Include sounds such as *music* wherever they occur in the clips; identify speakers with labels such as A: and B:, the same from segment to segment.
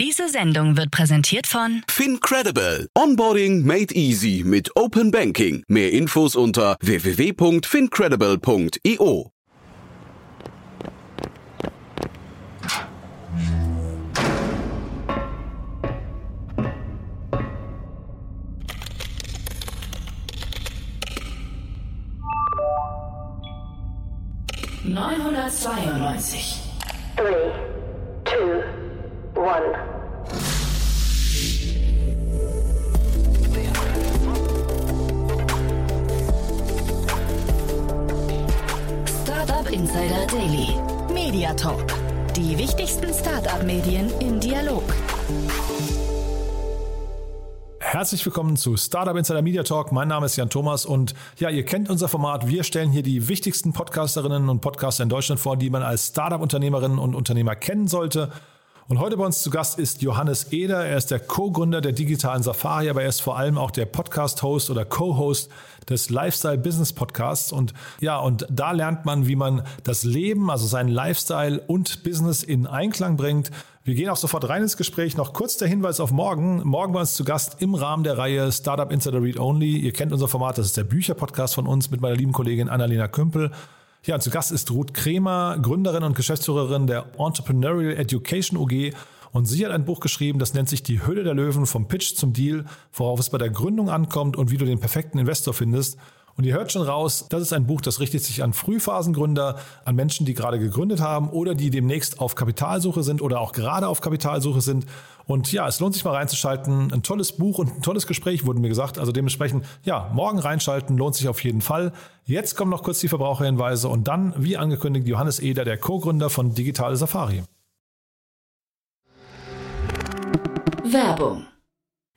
A: Diese Sendung wird präsentiert von
B: FinCredible. Onboarding made easy mit Open Banking. Mehr Infos unter www.fincredible.io.
A: Neunhundertzweiundneunzig.
C: Three, two, one.
A: Startup Insider Daily. Media Talk. Die wichtigsten Startup-Medien im Dialog.
D: Herzlich willkommen zu Startup Insider Media Talk. Mein Name ist Jan Thomas und ja, ihr kennt unser Format. Wir stellen hier die wichtigsten Podcasterinnen und Podcaster in Deutschland vor, die man als Startup-Unternehmerinnen und Unternehmer kennen sollte. Und heute bei uns zu Gast ist Johannes Eder. Er ist der Co-Gründer der digitalen Safari, aber er ist vor allem auch der Podcast-Host oder Co-Host des Lifestyle Business Podcasts. Und ja, und da lernt man, wie man das Leben, also seinen Lifestyle und Business in Einklang bringt. Wir gehen auch sofort rein ins Gespräch. Noch kurz der Hinweis auf morgen. Morgen bei uns zu Gast im Rahmen der Reihe Startup Insider Read Only. Ihr kennt unser Format, das ist der Bücherpodcast von uns mit meiner lieben Kollegin Annalena Kümpel. Ja, zu Gast ist Ruth Kremer, Gründerin und Geschäftsführerin der Entrepreneurial Education UG. Und sie hat ein Buch geschrieben, das nennt sich Die Hülle der Löwen vom Pitch zum Deal, worauf es bei der Gründung ankommt und wie du den perfekten Investor findest. Und ihr hört schon raus, das ist ein Buch, das richtet sich an Frühphasengründer, an Menschen, die gerade gegründet haben oder die demnächst auf Kapitalsuche sind oder auch gerade auf Kapitalsuche sind. Und ja, es lohnt sich mal reinzuschalten. Ein tolles Buch und ein tolles Gespräch wurden mir gesagt. Also dementsprechend, ja, morgen reinschalten lohnt sich auf jeden Fall. Jetzt kommen noch kurz die Verbraucherhinweise und dann, wie angekündigt, Johannes Eder, der Co-Gründer von Digitale Safari.
A: Werbung.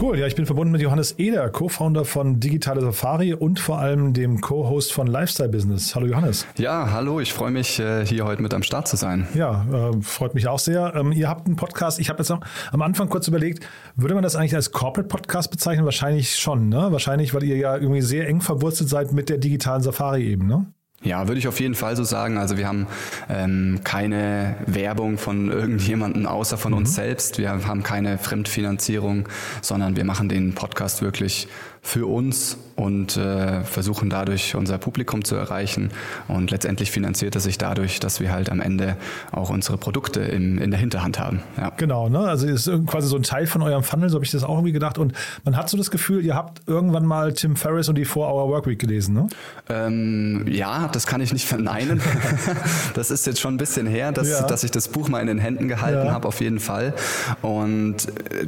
D: Cool, ja, ich bin verbunden mit Johannes Eder, Co-Founder von Digitale Safari und vor allem dem Co-Host von Lifestyle Business. Hallo Johannes.
E: Ja, hallo, ich freue mich, äh, hier heute mit am Start zu sein.
D: Ja, äh, freut mich auch sehr. Ähm, ihr habt einen Podcast, ich habe jetzt am Anfang kurz überlegt, würde man das eigentlich als Corporate Podcast bezeichnen? Wahrscheinlich schon, ne? Wahrscheinlich, weil ihr ja irgendwie sehr eng verwurzelt seid mit der digitalen Safari eben, ne?
E: Ja, würde ich auf jeden Fall so sagen. Also wir haben ähm, keine Werbung von irgendjemandem außer von mhm. uns selbst. Wir haben keine Fremdfinanzierung, sondern wir machen den Podcast wirklich für uns und äh, versuchen dadurch unser Publikum zu erreichen. Und letztendlich finanziert es sich dadurch, dass wir halt am Ende auch unsere Produkte im, in der Hinterhand haben.
D: Ja. Genau, ne? also ist quasi so ein Teil von eurem Funnel, so habe ich das auch irgendwie gedacht. Und man hat so das Gefühl, ihr habt irgendwann mal Tim Ferriss und die 4-Hour Workweek gelesen, ne?
E: Ähm, ja, das kann ich nicht *laughs* verneinen. *laughs* das ist jetzt schon ein bisschen her, dass, ja. dass ich das Buch mal in den Händen gehalten ja. habe, auf jeden Fall. Und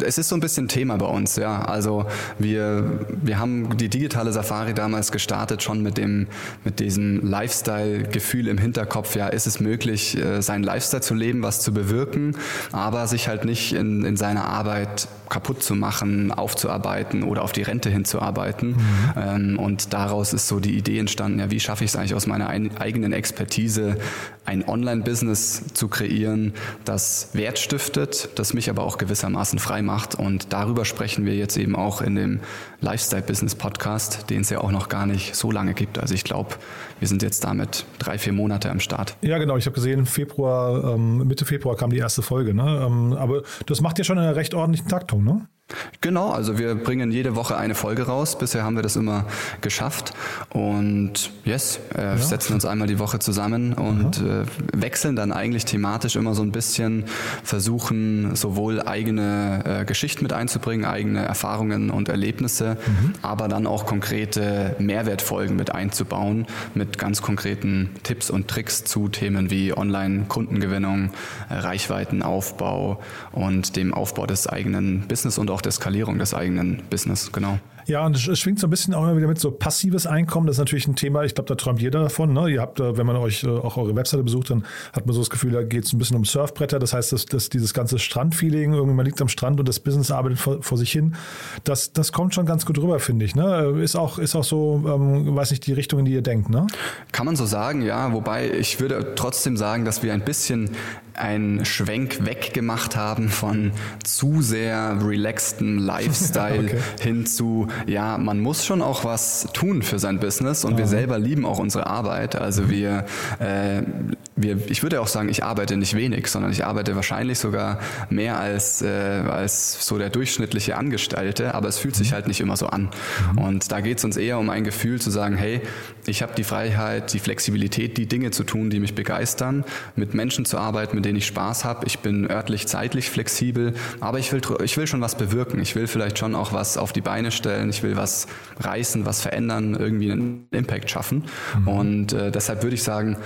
E: es ist so ein bisschen Thema bei uns, ja. Also wir wir haben die digitale Safari damals gestartet, schon mit dem, mit diesem Lifestyle-Gefühl im Hinterkopf. Ja, ist es möglich, äh, seinen Lifestyle zu leben, was zu bewirken, aber sich halt nicht in, in seiner Arbeit kaputt zu machen, aufzuarbeiten oder auf die Rente hinzuarbeiten. Mhm. Ähm, und daraus ist so die Idee entstanden, ja, wie schaffe ich es eigentlich aus meiner eigenen Expertise, ein Online-Business zu kreieren, das Wert stiftet, das mich aber auch gewissermaßen frei macht. Und darüber sprechen wir jetzt eben auch in dem Lifestyle-Business-Podcast, den es ja auch noch gar nicht so lange gibt. Also ich glaube, wir sind jetzt damit drei, vier Monate am Start.
D: Ja, genau. Ich habe gesehen, Februar, ähm, Mitte Februar kam die erste Folge. Ne? Ähm, aber das macht ja schon eine recht ordentliche Taktung, ne?
E: Genau, also wir bringen jede Woche eine Folge raus. Bisher haben wir das immer geschafft. Und yes, äh, ja. setzen uns einmal die Woche zusammen und äh, wechseln dann eigentlich thematisch immer so ein bisschen, versuchen sowohl eigene äh, Geschichten mit einzubringen, eigene Erfahrungen und Erlebnisse, mhm. aber dann auch konkrete Mehrwertfolgen mit einzubauen, mit ganz konkreten Tipps und Tricks zu Themen wie Online-Kundengewinnung, Reichweitenaufbau und dem Aufbau des eigenen Business und auch der Skalierung des eigenen Business, genau.
D: Ja, und es schwingt so ein bisschen auch immer wieder mit so passives Einkommen. Das ist natürlich ein Thema, ich glaube, da träumt jeder davon. Ne? Ihr habt, wenn man euch äh, auch eure Webseite besucht, dann hat man so das Gefühl, da geht es ein bisschen um Surfbretter. Das heißt, dass, dass dieses ganze Strandfeeling, irgendwie man liegt am Strand und das Business arbeitet vor, vor sich hin, das, das kommt schon ganz gut rüber, finde ich. Ne? Ist, auch, ist auch so, ähm, weiß nicht, die Richtung, in die ihr denkt. Ne?
E: Kann man so sagen, ja. Wobei ich würde trotzdem sagen, dass wir ein bisschen einen Schwenk weggemacht haben von zu sehr relaxten *laughs* Lifestyle okay. hin zu, ja, man muss schon auch was tun für sein Business und mhm. wir selber lieben auch unsere Arbeit. Also wir, äh, wir, ich würde auch sagen, ich arbeite nicht wenig, sondern ich arbeite wahrscheinlich sogar mehr als, äh, als so der durchschnittliche Angestellte, aber es fühlt sich mhm. halt nicht immer so an. Mhm. Und da geht es uns eher um ein Gefühl zu sagen, hey, ich habe die Freiheit, die Flexibilität, die Dinge zu tun, die mich begeistern, mit Menschen zu arbeiten, mit denen ich Spaß habe. Ich bin örtlich, zeitlich flexibel, aber ich will, ich will schon was bewirken. Ich will vielleicht schon auch was auf die Beine stellen. Ich will was reißen, was verändern, irgendwie einen Impact schaffen. Mhm. Und äh, deshalb würde ich sagen,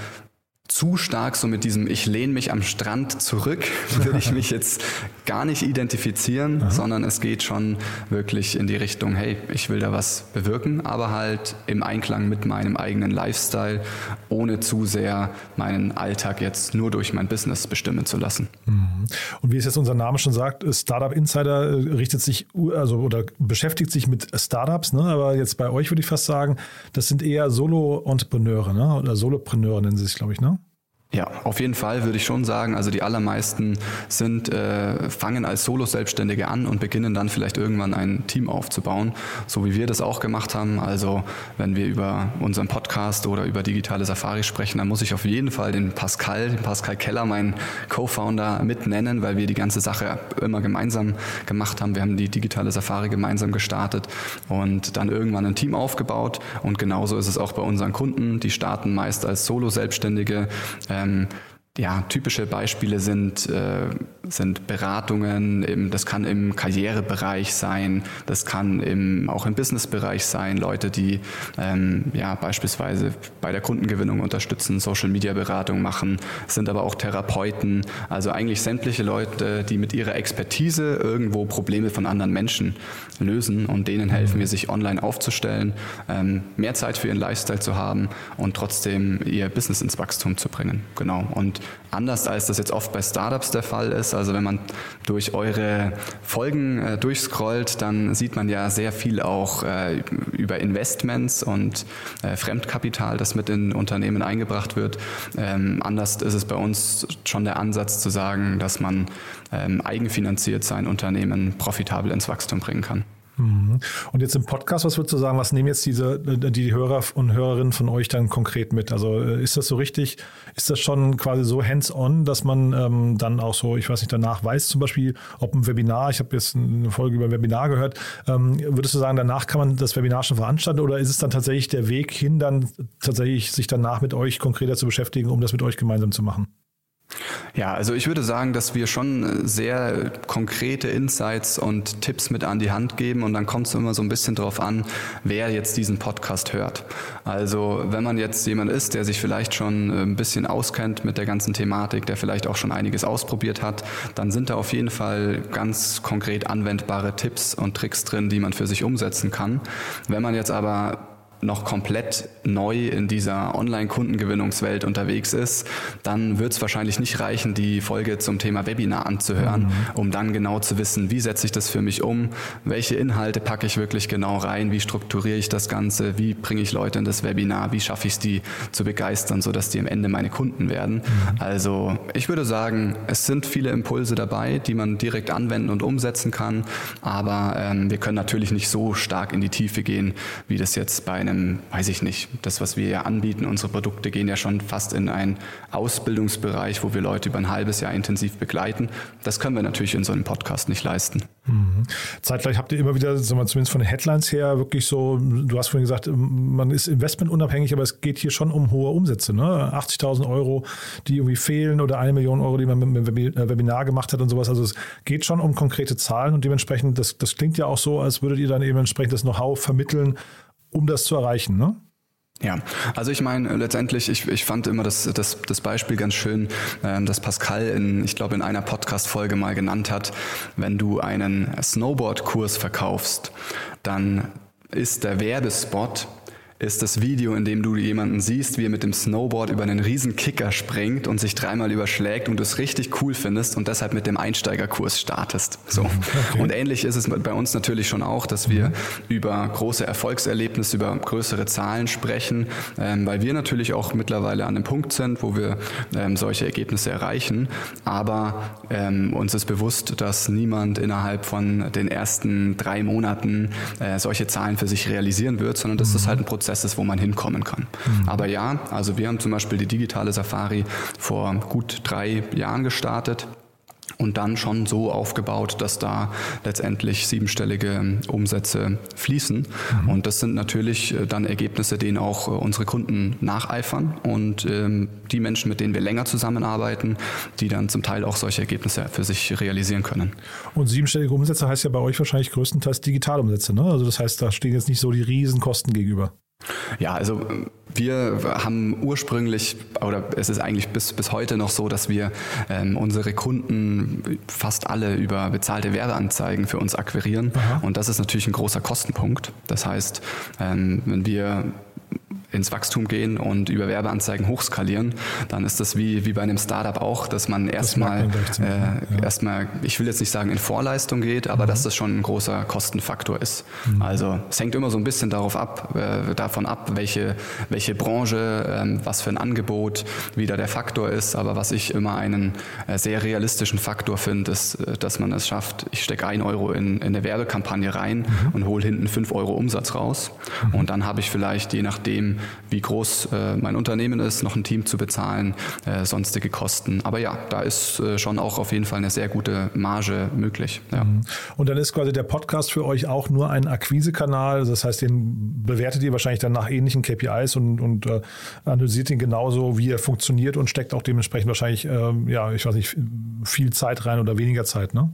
E: zu stark so mit diesem Ich lehne mich am Strand zurück, *laughs* will ich mich jetzt gar nicht identifizieren, Aha. sondern es geht schon wirklich in die Richtung, hey, ich will da was bewirken, aber halt im Einklang mit meinem eigenen Lifestyle, ohne zu sehr meinen Alltag jetzt nur durch mein Business bestimmen zu lassen.
D: Mhm. Und wie es jetzt unser Name schon sagt, Startup Insider äh, richtet sich also oder beschäftigt sich mit Startups, ne? aber jetzt bei euch würde ich fast sagen, das sind eher Solo-Entrepreneure ne? oder Solopreneure nennen sie sich, glaube ich, ne?
E: Ja, auf jeden Fall würde ich schon sagen. Also die allermeisten sind äh, fangen als Solo-Selbstständige an und beginnen dann vielleicht irgendwann ein Team aufzubauen, so wie wir das auch gemacht haben. Also wenn wir über unseren Podcast oder über digitale Safari sprechen, dann muss ich auf jeden Fall den Pascal, den Pascal Keller, meinen Co-Founder, mit nennen, weil wir die ganze Sache immer gemeinsam gemacht haben. Wir haben die digitale Safari gemeinsam gestartet und dann irgendwann ein Team aufgebaut. Und genauso ist es auch bei unseren Kunden. Die starten meist als Solo-Selbstständige. Äh, ähm, ja, typische Beispiele sind, äh, sind Beratungen, im, das kann im Karrierebereich sein, das kann im, auch im Businessbereich sein, Leute, die ähm, ja, beispielsweise bei der Kundengewinnung unterstützen, Social-Media-Beratung machen, sind aber auch Therapeuten, also eigentlich sämtliche Leute, die mit ihrer Expertise irgendwo Probleme von anderen Menschen lösen und denen helfen wir, sich online aufzustellen, ähm, mehr Zeit für ihren Lifestyle zu haben und trotzdem ihr Business ins Wachstum zu bringen. Genau. Und anders als das jetzt oft bei Startups der Fall ist. Also wenn man durch eure Folgen äh, durchscrollt, dann sieht man ja sehr viel auch äh, über Investments und äh, Fremdkapital, das mit in Unternehmen eingebracht wird. Ähm, anders ist es bei uns schon der Ansatz zu sagen, dass man ähm, eigenfinanziert sein Unternehmen profitabel ins Wachstum bringen kann.
D: Mhm. Und jetzt im Podcast, was würdest du sagen, was nehmen jetzt diese, die Hörer und Hörerinnen von euch dann konkret mit? Also äh, ist das so richtig, ist das schon quasi so hands-on, dass man ähm, dann auch so, ich weiß nicht, danach weiß zum Beispiel, ob ein Webinar, ich habe jetzt eine Folge über Webinar gehört, ähm, würdest du sagen, danach kann man das Webinar schon veranstalten oder ist es dann tatsächlich der Weg hin, dann tatsächlich sich danach mit euch konkreter zu beschäftigen, um das mit euch gemeinsam zu machen?
E: Ja, also ich würde sagen, dass wir schon sehr konkrete Insights und Tipps mit an die Hand geben und dann kommt es immer so ein bisschen drauf an, wer jetzt diesen Podcast hört. Also wenn man jetzt jemand ist, der sich vielleicht schon ein bisschen auskennt mit der ganzen Thematik, der vielleicht auch schon einiges ausprobiert hat, dann sind da auf jeden Fall ganz konkret anwendbare Tipps und Tricks drin, die man für sich umsetzen kann. Wenn man jetzt aber noch komplett neu in dieser Online-Kundengewinnungswelt unterwegs ist, dann wird es wahrscheinlich nicht reichen, die Folge zum Thema Webinar anzuhören, mhm. um dann genau zu wissen, wie setze ich das für mich um, welche Inhalte packe ich wirklich genau rein, wie strukturiere ich das Ganze, wie bringe ich Leute in das Webinar, wie schaffe ich es, die zu begeistern, sodass die am Ende meine Kunden werden. Mhm. Also ich würde sagen, es sind viele Impulse dabei, die man direkt anwenden und umsetzen kann, aber ähm, wir können natürlich nicht so stark in die Tiefe gehen, wie das jetzt bei einem, weiß ich nicht, das, was wir ja anbieten, unsere Produkte gehen ja schon fast in einen Ausbildungsbereich, wo wir Leute über ein halbes Jahr intensiv begleiten. Das können wir natürlich in so einem Podcast nicht leisten.
D: Mhm. Zeitgleich habt ihr immer wieder, sagen wir, zumindest von den Headlines her, wirklich so, du hast vorhin gesagt, man ist investmentunabhängig, aber es geht hier schon um hohe Umsätze. Ne? 80.000 Euro, die irgendwie fehlen oder eine Million Euro, die man mit dem äh, Webinar gemacht hat und sowas. Also es geht schon um konkrete Zahlen und dementsprechend, das, das klingt ja auch so, als würdet ihr dann eben entsprechend das Know-how vermitteln, um das zu erreichen. Ne?
E: Ja, also ich meine letztendlich, ich, ich fand immer das, das, das Beispiel ganz schön, ähm, dass Pascal in, ich glaube, in einer Podcast-Folge mal genannt hat, wenn du einen Snowboard-Kurs verkaufst, dann ist der Werbespot ist das Video, in dem du jemanden siehst, wie er mit dem Snowboard über einen riesen Kicker springt und sich dreimal überschlägt und du es richtig cool findest und deshalb mit dem Einsteigerkurs startest. So. Okay. Und ähnlich ist es bei uns natürlich schon auch, dass wir mhm. über große Erfolgserlebnisse, über größere Zahlen sprechen, ähm, weil wir natürlich auch mittlerweile an dem Punkt sind, wo wir ähm, solche Ergebnisse erreichen. Aber ähm, uns ist bewusst, dass niemand innerhalb von den ersten drei Monaten äh, solche Zahlen für sich realisieren wird, sondern dass mhm. das halt ein Prozess Prozess ist, wo man hinkommen kann. Mhm. Aber ja, also wir haben zum Beispiel die digitale Safari vor gut drei Jahren gestartet und dann schon so aufgebaut, dass da letztendlich siebenstellige Umsätze fließen. Mhm. Und das sind natürlich äh, dann Ergebnisse, denen auch äh, unsere Kunden nacheifern und ähm, die Menschen, mit denen wir länger zusammenarbeiten, die dann zum Teil auch solche Ergebnisse für sich realisieren können.
D: Und siebenstellige Umsätze heißt ja bei euch wahrscheinlich größtenteils Digitalumsätze, ne? Also das heißt, da stehen jetzt nicht so die Riesenkosten gegenüber.
E: Ja, also wir haben ursprünglich, oder es ist eigentlich bis, bis heute noch so, dass wir ähm, unsere Kunden fast alle über bezahlte Werbeanzeigen für uns akquirieren. Aha. Und das ist natürlich ein großer Kostenpunkt. Das heißt, ähm, wenn wir ins Wachstum gehen und über Werbeanzeigen hochskalieren, dann ist das wie, wie bei einem Startup auch, dass man erstmal, äh, ja. erstmal, ich will jetzt nicht sagen in Vorleistung geht, aber mhm. dass das schon ein großer Kostenfaktor ist. Mhm. Also es hängt immer so ein bisschen darauf ab, äh, davon ab, welche, welche Branche, äh, was für ein Angebot wieder der Faktor ist. Aber was ich immer einen äh, sehr realistischen Faktor finde, ist, äh, dass man es schafft, ich stecke ein Euro in, in eine Werbekampagne rein mhm. und hole hinten fünf Euro Umsatz raus. Mhm. Und dann habe ich vielleicht, je nachdem, wie groß äh, mein Unternehmen ist, noch ein Team zu bezahlen, äh, sonstige Kosten. Aber ja, da ist äh, schon auch auf jeden Fall eine sehr gute Marge möglich. Ja. Mhm.
D: Und dann ist quasi der Podcast für euch auch nur ein Akquisekanal. Das heißt, den bewertet ihr wahrscheinlich dann nach ähnlichen KPIs und, und äh, analysiert ihn genauso, wie er funktioniert und steckt auch dementsprechend wahrscheinlich, ähm, ja, ich weiß nicht, viel Zeit rein oder weniger Zeit, ne?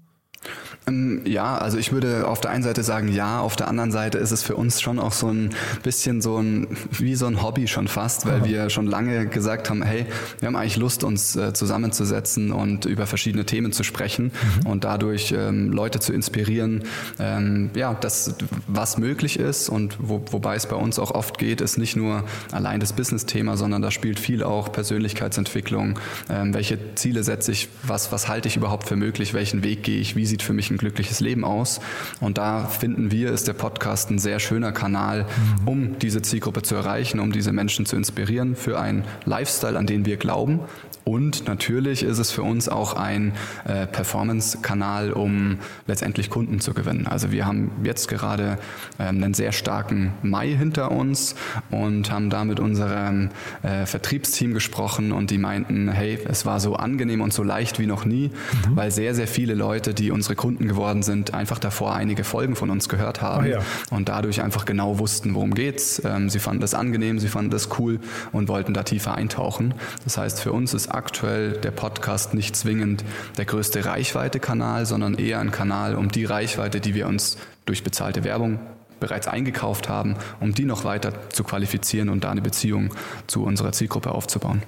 E: Ähm, ja, also ich würde auf der einen Seite sagen ja, auf der anderen Seite ist es für uns schon auch so ein bisschen so ein, wie so ein Hobby schon fast, weil Aha. wir schon lange gesagt haben, hey, wir haben eigentlich Lust, uns äh, zusammenzusetzen und über verschiedene Themen zu sprechen mhm. und dadurch ähm, Leute zu inspirieren, ähm, ja, das, was möglich ist und wo, wobei es bei uns auch oft geht, ist nicht nur allein das Business-Thema, sondern da spielt viel auch Persönlichkeitsentwicklung, ähm, welche Ziele setze ich, was, was halte ich überhaupt für möglich, welchen Weg gehe ich, wie sieht für mich ein glückliches Leben aus. Und da finden wir, ist der Podcast ein sehr schöner Kanal, mhm. um diese Zielgruppe zu erreichen, um diese Menschen zu inspirieren für einen Lifestyle, an den wir glauben, und natürlich ist es für uns auch ein äh, Performance-Kanal, um letztendlich Kunden zu gewinnen. Also wir haben jetzt gerade ähm, einen sehr starken Mai hinter uns und haben da mit unserem äh, Vertriebsteam gesprochen und die meinten, hey, es war so angenehm und so leicht wie noch nie, mhm. weil sehr, sehr viele Leute, die unsere Kunden geworden sind, einfach davor einige Folgen von uns gehört haben ah, ja. und dadurch einfach genau wussten, worum geht's. Ähm, sie fanden das angenehm, sie fanden das cool und wollten da tiefer eintauchen. Das heißt, für uns aktuell der Podcast nicht zwingend der größte Reichweite-Kanal, sondern eher ein Kanal, um die Reichweite, die wir uns durch bezahlte Werbung bereits eingekauft haben, um die noch weiter zu qualifizieren und da eine Beziehung zu unserer Zielgruppe aufzubauen.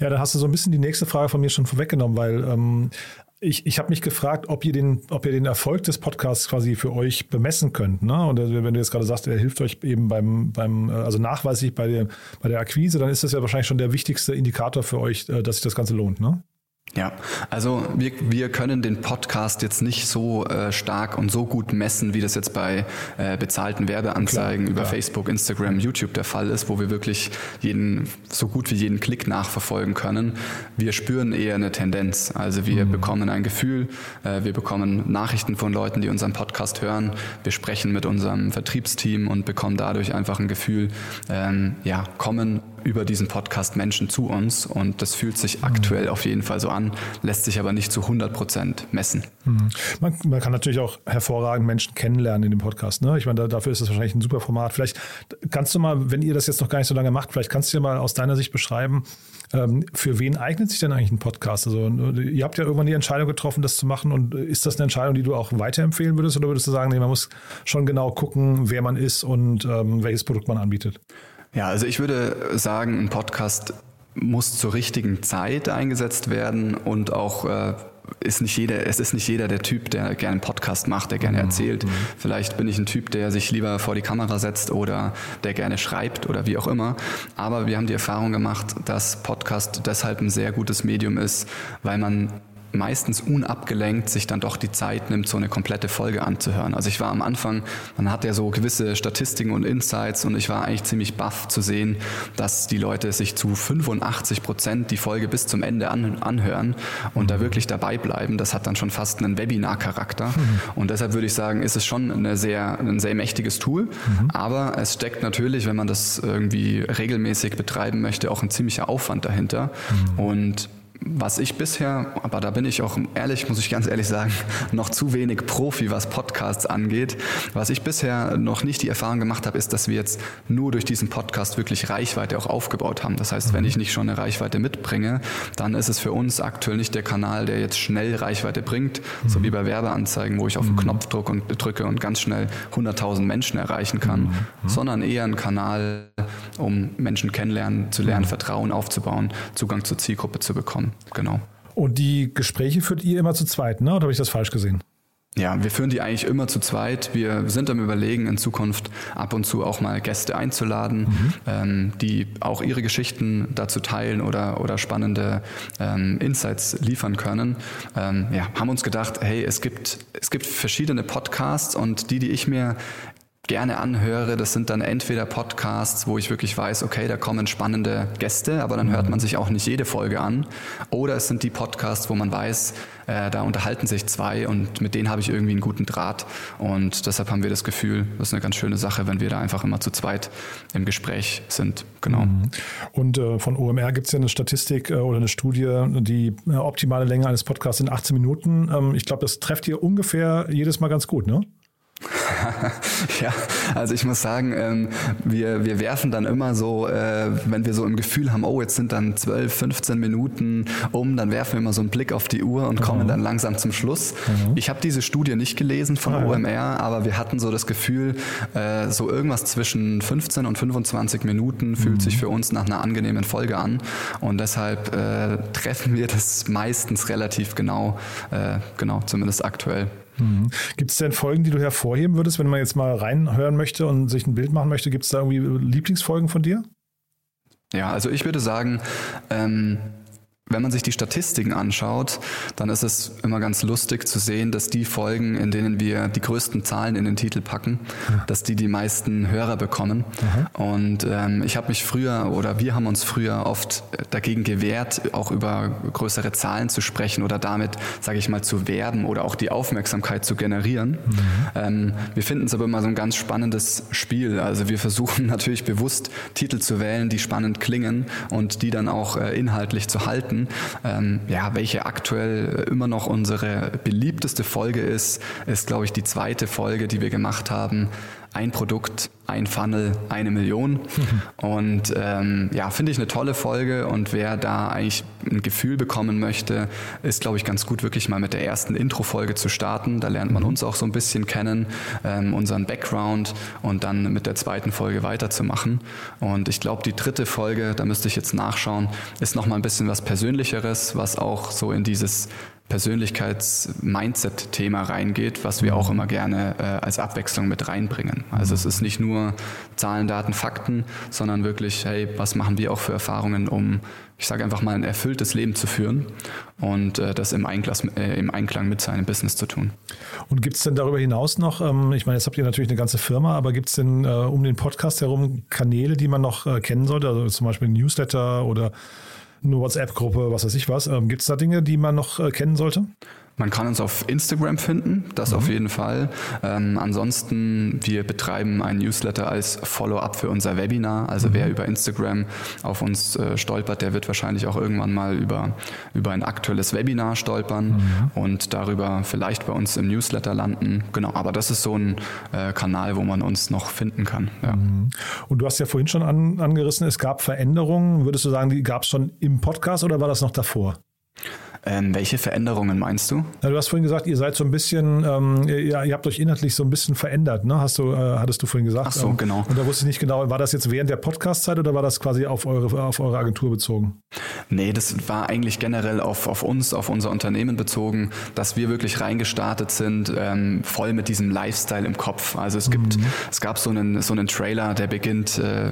D: Ja, da hast du so ein bisschen die nächste Frage von mir schon vorweggenommen, weil ähm, ich, ich habe mich gefragt, ob ihr, den, ob ihr den Erfolg des Podcasts quasi für euch bemessen könnt. Ne? Und wenn du jetzt gerade sagst, er hilft euch eben beim, beim also nachweislich bei der, bei der Akquise, dann ist das ja wahrscheinlich schon der wichtigste Indikator für euch, äh, dass sich das Ganze lohnt. Ne?
E: Ja, also wir, wir können den Podcast jetzt nicht so äh, stark und so gut messen, wie das jetzt bei äh, bezahlten Werbeanzeigen klar, über klar. Facebook, Instagram, YouTube der Fall ist, wo wir wirklich jeden, so gut wie jeden Klick nachverfolgen können. Wir spüren eher eine Tendenz. Also wir mhm. bekommen ein Gefühl, äh, wir bekommen Nachrichten von Leuten, die unseren Podcast hören. Wir sprechen mit unserem Vertriebsteam und bekommen dadurch einfach ein Gefühl, ähm, ja, kommen über diesen Podcast Menschen zu uns und das fühlt sich aktuell auf jeden Fall so an, lässt sich aber nicht zu 100 Prozent messen.
D: Mhm. Man, man, kann natürlich auch hervorragend Menschen kennenlernen in dem Podcast. Ne? Ich meine, da, dafür ist das wahrscheinlich ein super Format. Vielleicht kannst du mal, wenn ihr das jetzt noch gar nicht so lange macht, vielleicht kannst du dir mal aus deiner Sicht beschreiben, ähm, für wen eignet sich denn eigentlich ein Podcast? Also ihr habt ja irgendwann die Entscheidung getroffen, das zu machen und ist das eine Entscheidung, die du auch weiterempfehlen würdest oder würdest du sagen, nee, man muss schon genau gucken, wer man ist und ähm, welches Produkt man anbietet?
E: Ja, also ich würde sagen, ein Podcast muss zur richtigen Zeit eingesetzt werden und auch äh, ist nicht jeder, es ist nicht jeder der Typ, der gerne einen Podcast macht, der gerne mhm. erzählt. Mhm. Vielleicht bin ich ein Typ, der sich lieber vor die Kamera setzt oder der gerne schreibt oder wie auch immer. Aber wir haben die Erfahrung gemacht, dass Podcast deshalb ein sehr gutes Medium ist, weil man meistens unabgelenkt sich dann doch die Zeit nimmt, so eine komplette Folge anzuhören. Also ich war am Anfang, man hat ja so gewisse Statistiken und Insights und ich war eigentlich ziemlich baff zu sehen, dass die Leute sich zu 85 Prozent die Folge bis zum Ende an, anhören und da wirklich dabei bleiben. Das hat dann schon fast einen Webinar-Charakter. Mhm. Und deshalb würde ich sagen, ist es schon eine sehr, ein sehr mächtiges Tool. Mhm. Aber es steckt natürlich, wenn man das irgendwie regelmäßig betreiben möchte, auch ein ziemlicher Aufwand dahinter. Mhm. Und was ich bisher, aber da bin ich auch ehrlich, muss ich ganz ehrlich sagen, *laughs* noch zu wenig Profi, was Podcasts angeht. Was ich bisher noch nicht die Erfahrung gemacht habe, ist, dass wir jetzt nur durch diesen Podcast wirklich Reichweite auch aufgebaut haben. Das heißt, wenn ich nicht schon eine Reichweite mitbringe, dann ist es für uns aktuell nicht der Kanal, der jetzt schnell Reichweite bringt, mhm. so wie bei Werbeanzeigen, wo ich auf den mhm. Knopf drücke und, drücke und ganz schnell 100.000 Menschen erreichen kann, mhm. mhm. sondern eher ein Kanal, um Menschen kennenlernen, zu lernen, mhm. Vertrauen aufzubauen, Zugang zur Zielgruppe zu bekommen genau.
D: Und die Gespräche führt ihr immer zu zweit, ne? oder habe ich das falsch gesehen?
E: Ja, wir führen die eigentlich immer zu zweit. Wir sind am Überlegen, in Zukunft ab und zu auch mal Gäste einzuladen, mhm. ähm, die auch ihre Geschichten dazu teilen oder, oder spannende ähm, Insights liefern können. Ähm, ja, haben uns gedacht, hey, es gibt, es gibt verschiedene Podcasts und die, die ich mir gerne anhöre, das sind dann entweder Podcasts, wo ich wirklich weiß, okay, da kommen spannende Gäste, aber dann hört man sich auch nicht jede Folge an. Oder es sind die Podcasts, wo man weiß, äh, da unterhalten sich zwei und mit denen habe ich irgendwie einen guten Draht. Und deshalb haben wir das Gefühl, das ist eine ganz schöne Sache, wenn wir da einfach immer zu zweit im Gespräch sind. Genau. Mhm.
D: Und äh, von OMR gibt es ja eine Statistik äh, oder eine Studie, die äh, optimale Länge eines Podcasts sind 18 Minuten. Ähm, ich glaube, das trefft ihr ungefähr jedes Mal ganz gut, ne? *laughs*
E: ja, also ich muss sagen, ähm, wir, wir werfen dann immer so, äh, wenn wir so im Gefühl haben, oh, jetzt sind dann 12, 15 Minuten um, dann werfen wir immer so einen Blick auf die Uhr und kommen mhm. dann langsam zum Schluss. Mhm. Ich habe diese Studie nicht gelesen von ah, OMR, ja. aber wir hatten so das Gefühl, äh, so irgendwas zwischen 15 und 25 Minuten fühlt mhm. sich für uns nach einer angenehmen Folge an und deshalb äh, treffen wir das meistens relativ genau, äh, genau, zumindest aktuell.
D: Mhm. Gibt es denn Folgen, die du hervorheben würdest, wenn man jetzt mal reinhören möchte und sich ein Bild machen möchte? Gibt es da irgendwie Lieblingsfolgen von dir?
E: Ja, also ich würde sagen, ähm, wenn man sich die Statistiken anschaut, dann ist es immer ganz lustig zu sehen, dass die Folgen, in denen wir die größten Zahlen in den Titel packen, ja. dass die die meisten Hörer bekommen. Mhm. Und ähm, ich habe mich früher oder wir haben uns früher oft dagegen gewehrt, auch über größere Zahlen zu sprechen oder damit, sage ich mal, zu werben oder auch die Aufmerksamkeit zu generieren. Mhm. Ähm, wir finden es aber immer so ein ganz spannendes Spiel. Also wir versuchen *laughs* natürlich bewusst Titel zu wählen, die spannend klingen und die dann auch äh, inhaltlich zu halten Ähm, ja, welche aktuell immer noch unsere beliebteste Folge ist, ist, glaube ich, die zweite Folge, die wir gemacht haben ein Produkt, ein Funnel, eine Million. *laughs* Und ähm, ja, finde ich eine tolle Folge und wer da eigentlich ein Gefühl bekommen möchte, ist, glaube ich, ganz gut, wirklich mal mit der ersten Intro-Folge zu starten. Da lernt man mhm. uns auch so ein bisschen kennen, ähm, unseren Background und dann mit der zweiten Folge weiterzumachen. Und ich glaube, die dritte Folge, da müsste ich jetzt nachschauen, ist nochmal ein bisschen was Persönlicheres, was auch so in dieses Persönlichkeits-Mindset-Thema reingeht, was wir auch immer gerne äh, als Abwechslung mit reinbringen. Also es ist nicht nur Zahlen, Daten, Fakten, sondern wirklich, hey, was machen wir auch für Erfahrungen, um, ich sage einfach mal, ein erfülltes Leben zu führen und äh, das im Einklang, äh, im Einklang mit seinem Business zu tun.
D: Und gibt es denn darüber hinaus noch, ähm, ich meine, jetzt habt ihr natürlich eine ganze Firma, aber gibt es denn äh, um den Podcast herum Kanäle, die man noch äh, kennen sollte, also zum Beispiel Newsletter oder eine WhatsApp-Gruppe, was weiß ich was. Ähm, Gibt es da Dinge, die man noch äh, kennen sollte?
E: Man kann uns auf Instagram finden, das mhm. auf jeden Fall. Ähm, ansonsten, wir betreiben ein Newsletter als Follow-up für unser Webinar. Also mhm. wer über Instagram auf uns äh, stolpert, der wird wahrscheinlich auch irgendwann mal über, über ein aktuelles Webinar stolpern mhm. und darüber vielleicht bei uns im Newsletter landen. Genau, aber das ist so ein äh, Kanal, wo man uns noch finden kann. Ja.
D: Mhm. Und du hast ja vorhin schon an, angerissen, es gab Veränderungen. Würdest du sagen, die gab es schon im Podcast oder war das noch davor?
E: Ähm, welche Veränderungen meinst du?
D: Ja, du hast vorhin gesagt, ihr seid so ein bisschen, ähm, ja, ihr habt euch inhaltlich so ein bisschen verändert, ne? Hast du, äh, hattest du vorhin gesagt?
E: Ach so,
D: ähm,
E: genau.
D: Und da wusste ich nicht genau, war das jetzt während der Podcast-Zeit oder war das quasi auf eure, auf eure Agentur bezogen?
E: Nee, das war eigentlich generell auf, auf uns, auf unser Unternehmen bezogen, dass wir wirklich reingestartet sind, ähm, voll mit diesem Lifestyle im Kopf. Also es gibt, mhm. es gab so einen, so einen Trailer, der beginnt, äh,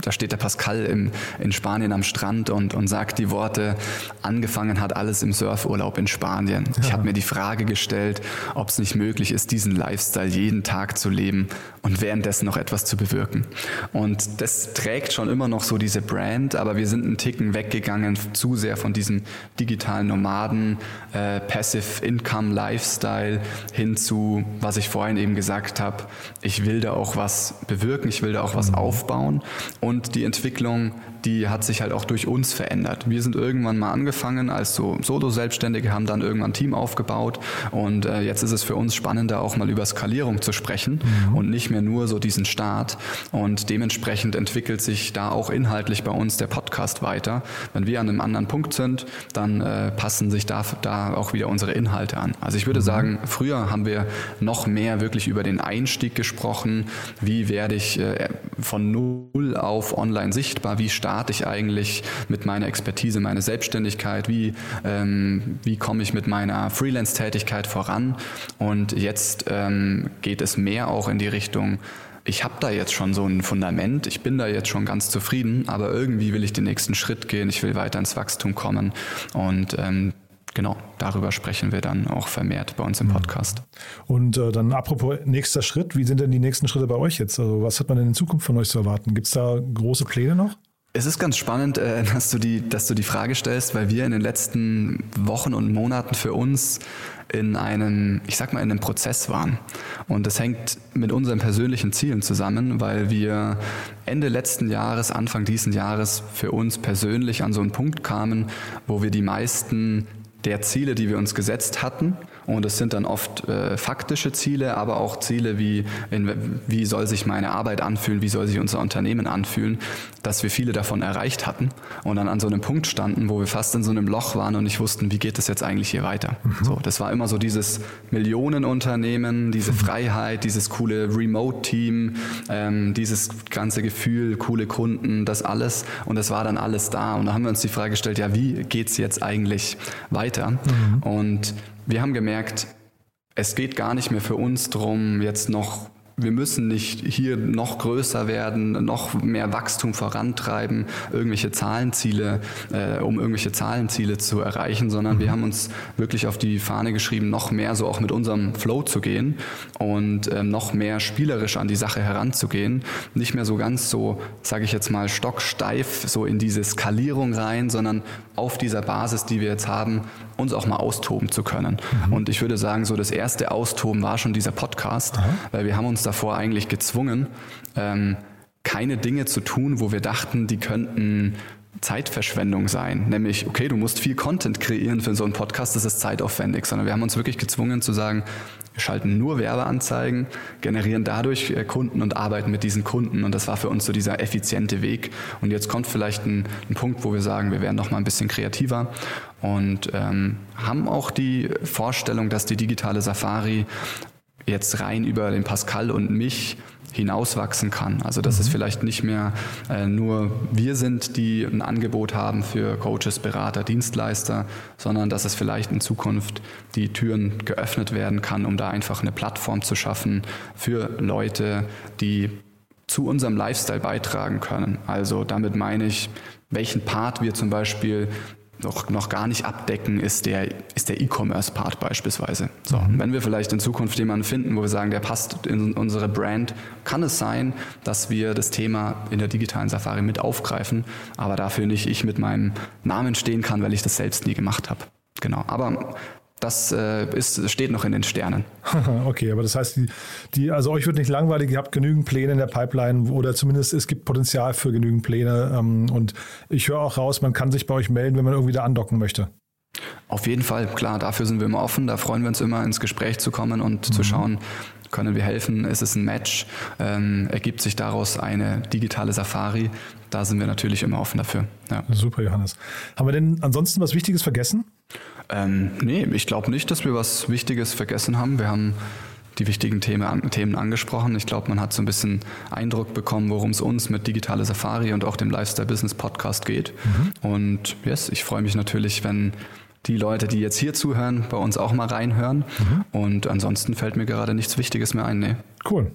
E: da steht der Pascal im, in Spanien am Strand und, und sagt die Worte, angefangen hat alles im Surfurlaub in Spanien. Ich habe mir die Frage gestellt, ob es nicht möglich ist, diesen Lifestyle jeden Tag zu leben und währenddessen noch etwas zu bewirken. Und das trägt schon immer noch so diese Brand, aber wir sind einen Ticken weggegangen zu sehr von diesem digitalen Nomaden, äh, Passive Income Lifestyle hin zu, was ich vorhin eben gesagt habe, ich will da auch was bewirken, ich will da auch was mhm. aufbauen und die Entwicklung die hat sich halt auch durch uns verändert. Wir sind irgendwann mal angefangen als so Solo-Selbstständige, haben dann irgendwann ein Team aufgebaut und äh, jetzt ist es für uns spannender, auch mal über Skalierung zu sprechen mhm. und nicht mehr nur so diesen Start. Und dementsprechend entwickelt sich da auch inhaltlich bei uns der Podcast weiter. Wenn wir an einem anderen Punkt sind, dann äh, passen sich da, da auch wieder unsere Inhalte an. Also ich würde mhm. sagen, früher haben wir noch mehr wirklich über den Einstieg gesprochen. Wie werde ich äh, von null auf online sichtbar? Wie stark starte ich eigentlich mit meiner Expertise, meine Selbstständigkeit, wie, ähm, wie komme ich mit meiner Freelance-Tätigkeit voran. Und jetzt ähm, geht es mehr auch in die Richtung, ich habe da jetzt schon so ein Fundament, ich bin da jetzt schon ganz zufrieden, aber irgendwie will ich den nächsten Schritt gehen, ich will weiter ins Wachstum kommen und ähm, genau, darüber sprechen wir dann auch vermehrt bei uns im mhm. Podcast.
D: Und äh, dann apropos nächster Schritt, wie sind denn die nächsten Schritte bei euch jetzt? Also was hat man denn in Zukunft von euch zu erwarten? Gibt es da große Pläne noch?
E: Es ist ganz spannend, äh, *laughs* dass du, die, dass du die Frage stellst, weil wir in den letzten Wochen und Monaten für uns in einem, ich sag mal, in einem Prozess waren. Und das hängt mit unseren persönlichen Zielen zusammen, weil wir Ende letzten Jahres, Anfang diesen Jahres für uns persönlich an so einen Punkt kamen, wo wir die meisten der Ziele, die wir uns gesetzt hatten, und es sind dann oft äh, faktische Ziele, aber auch Ziele wie, in, wie soll sich meine Arbeit anfühlen, wie soll sich unser Unternehmen anfühlen, dass wir viele davon erreicht hatten und dann an so einem Punkt standen, wo wir fast in so einem Loch waren und nicht wussten, wie geht es jetzt eigentlich hier weiter. Mhm. So, das war immer so dieses Millionenunternehmen, diese mhm. Freiheit, dieses coole Remote-Team, ähm, dieses ganze Gefühl, coole Kunden, das alles und das war dann alles da und da haben wir uns die Frage gestellt, ja, wie geht's jetzt eigentlich weiter? Mhm. Und wir haben gemerkt, es geht gar nicht mehr für uns darum, jetzt noch wir müssen nicht hier noch größer werden, noch mehr Wachstum vorantreiben, irgendwelche Zahlenziele, äh, um irgendwelche Zahlenziele zu erreichen, sondern mhm. wir haben uns wirklich auf die Fahne geschrieben, noch mehr so auch mit unserem Flow zu gehen und äh, noch mehr spielerisch an die Sache heranzugehen. Nicht mehr so ganz so, sage ich jetzt mal, stocksteif so in diese Skalierung rein, sondern auf dieser Basis, die wir jetzt haben, uns auch mal austoben zu können. Mhm. Und ich würde sagen, so das erste Austoben war schon dieser Podcast, Aha. weil wir haben uns davor eigentlich gezwungen, ähm, keine Dinge zu tun, wo wir dachten, die könnten Zeitverschwendung sein. Nämlich, okay, du musst viel Content kreieren für so einen Podcast, das ist zeitaufwendig, sondern wir haben uns wirklich gezwungen zu sagen, wir schalten nur Werbeanzeigen, generieren dadurch äh, Kunden und arbeiten mit diesen Kunden. Und das war für uns so dieser effiziente Weg. Und jetzt kommt vielleicht ein, ein Punkt, wo wir sagen, wir werden noch mal ein bisschen kreativer und ähm, haben auch die Vorstellung, dass die digitale Safari jetzt rein über den Pascal und mich hinauswachsen kann. Also dass mhm. es vielleicht nicht mehr äh, nur wir sind, die ein Angebot haben für Coaches, Berater, Dienstleister, sondern dass es vielleicht in Zukunft die Türen geöffnet werden kann, um da einfach eine Plattform zu schaffen für Leute, die zu unserem Lifestyle beitragen können. Also damit meine ich, welchen Part wir zum Beispiel noch, noch gar nicht abdecken, ist der ist der E-Commerce-Part beispielsweise. So, mhm. wenn wir vielleicht in Zukunft jemanden finden, wo wir sagen, der passt in unsere Brand, kann es sein, dass wir das Thema in der digitalen Safari mit aufgreifen, aber dafür nicht ich mit meinem Namen stehen kann, weil ich das selbst nie gemacht habe. Genau. Aber das äh, ist, steht noch in den Sternen. *laughs*
D: okay, aber das heißt, die, die, also euch wird nicht langweilig, ihr habt genügend Pläne in der Pipeline oder zumindest es gibt Potenzial für genügend Pläne. Ähm, und ich höre auch raus, man kann sich bei euch melden, wenn man irgendwie da andocken möchte.
E: Auf jeden Fall, klar, dafür sind wir immer offen, da freuen wir uns immer ins Gespräch zu kommen und mhm. zu schauen, können wir helfen, ist es ein Match, ähm, ergibt sich daraus eine digitale Safari, da sind wir natürlich immer offen dafür.
D: Ja. Super, Johannes. Haben wir denn ansonsten was Wichtiges vergessen?
E: Ähm, nee, ich glaube nicht, dass wir was Wichtiges vergessen haben. Wir haben die wichtigen Themen, Themen angesprochen. Ich glaube, man hat so ein bisschen Eindruck bekommen, worum es uns mit Digitale Safari und auch dem Lifestyle Business Podcast geht. Mhm. Und yes, ich freue mich natürlich, wenn die Leute, die jetzt hier zuhören, bei uns auch mal reinhören. Mhm. Und ansonsten fällt mir gerade nichts Wichtiges mehr ein. Nee.
D: Cool.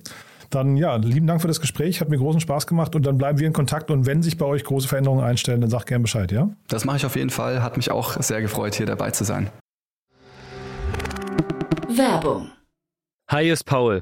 D: Dann ja, lieben Dank für das Gespräch, hat mir großen Spaß gemacht und dann bleiben wir in Kontakt und wenn sich bei euch große Veränderungen einstellen, dann sagt gerne Bescheid, ja?
E: Das mache ich auf jeden Fall, hat mich auch sehr gefreut, hier dabei zu sein.
A: Werbung.
F: Hi, ist Paul,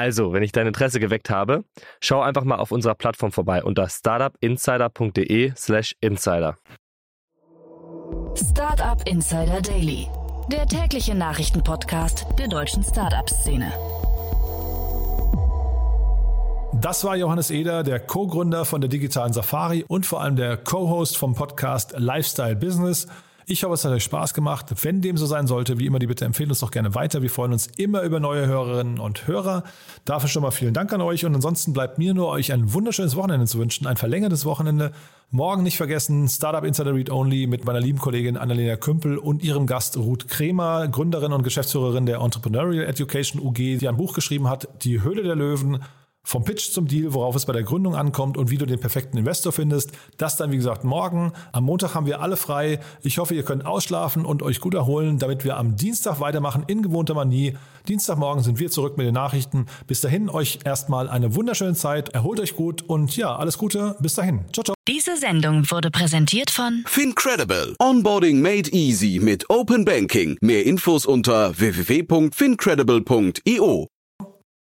F: Also, wenn ich dein Interesse geweckt habe, schau einfach mal auf unserer Plattform vorbei unter startupinsider.de/slash insider.
A: Startup Insider Daily, der tägliche Nachrichtenpodcast der deutschen Startup-Szene.
D: Das war Johannes Eder, der Co-Gründer von der digitalen Safari und vor allem der Co-Host vom Podcast Lifestyle Business. Ich hoffe, es hat euch Spaß gemacht. Wenn dem so sein sollte, wie immer die Bitte empfehlen uns doch gerne weiter. Wir freuen uns immer über neue Hörerinnen und Hörer. Dafür schon mal vielen Dank an euch und ansonsten bleibt mir nur euch ein wunderschönes Wochenende zu wünschen, ein verlängertes Wochenende. Morgen nicht vergessen, Startup Insider Read Only mit meiner lieben Kollegin Annalena Kümpel und ihrem Gast Ruth Kremer, Gründerin und Geschäftsführerin der Entrepreneurial Education UG, die ein Buch geschrieben hat, Die Höhle der Löwen vom Pitch zum Deal, worauf es bei der Gründung ankommt und wie du den perfekten Investor findest. Das dann, wie gesagt, morgen. Am Montag haben wir alle frei. Ich hoffe, ihr könnt ausschlafen und euch gut erholen, damit wir am Dienstag weitermachen in gewohnter Manie. Dienstagmorgen sind wir zurück mit den Nachrichten. Bis dahin euch erstmal eine wunderschöne Zeit. Erholt euch gut und ja, alles Gute. Bis dahin. Ciao, ciao.
A: Diese Sendung wurde präsentiert von
B: Fincredible. Onboarding made easy mit Open Banking. Mehr Infos unter www.fincredible.io.